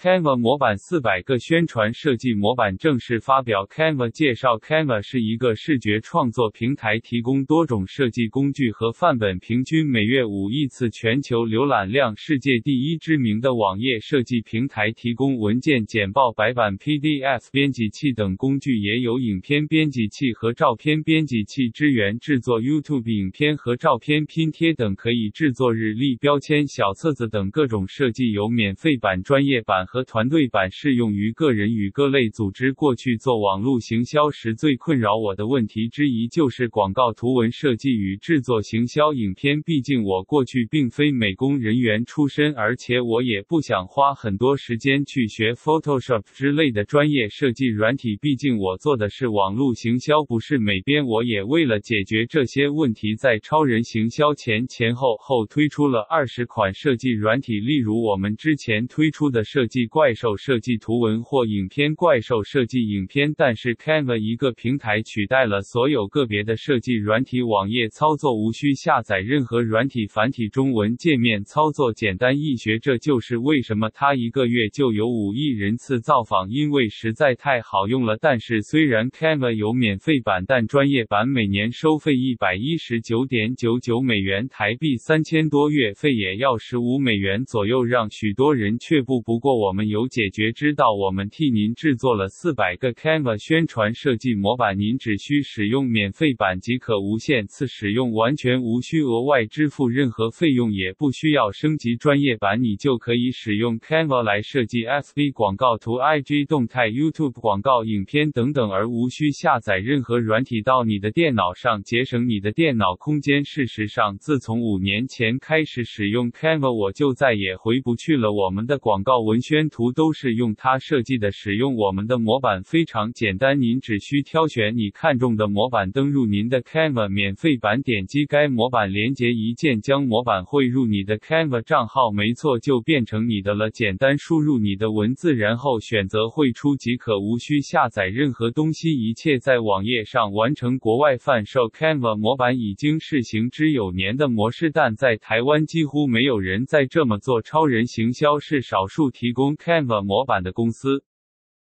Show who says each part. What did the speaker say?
Speaker 1: Canva 模板四百个宣传设计模板正式发表。Canva 介绍，Canva 是一个视觉创作平台，提供多种设计工具和范本，平均每月五亿次全球浏览量，世界第一知名的网页设计平台，提供文件、简报、白板、PDF 编辑器等工具，也有影片编辑器和照片编辑器支援制作 YouTube 影片和照片拼贴等，可以制作日历、标签、小册子等各种设计，有免费版、专业版。和团队版适用于个人与各类组织。过去做网络行销时，最困扰我的问题之一就是广告图文设计与制作行销影片。毕竟我过去并非美工人员出身，而且我也不想花很多时间去学 Photoshop 之类的专业设计软体。毕竟我做的是网络行销，不是美编。我也为了解决这些问题，在超人行销前前后后推出了二十款设计软体，例如我们之前推出的设计。怪兽设计图文或影片，怪兽设计影片，但是 Canva 一个平台取代了所有个别的设计软体，网页操作无需下载任何软体，繁体中文界面操作简单易学，这就是为什么它一个月就有五亿人次造访，因为实在太好用了。但是虽然 Canva 有免费版，但专业版每年收费一百一十九点九九美元，台币三千多，月费也要十五美元左右，让许多人却步。不过我。我们有解决之道，我们替您制作了四百个 Canva 宣传设计模板，您只需使用免费版即可无限次使用，完全无需额外支付任何费用，也不需要升级专业版，你就可以使用 Canva 来设计 FB 广告图、IG 动态、YouTube 广告影片等等，而无需下载任何软体到你的电脑上，节省你的电脑空间。事实上，自从五年前开始使用 Canva，我就再也回不去了。我们的广告文宣。宣图都是用它设计的，使用我们的模板非常简单，您只需挑选你看中的模板，登入您的 Canva 免费版，点击该模板连接，一键将模板汇入你的 Canva 账号，没错，就变成你的了。简单输入你的文字，然后选择汇出即可，无需下载任何东西，一切在网页上完成。国外贩售 Canva 模板已经是行之有年的模式，但在台湾几乎没有人在这么做。超人行销是少数提供用 Canva 模板的公司。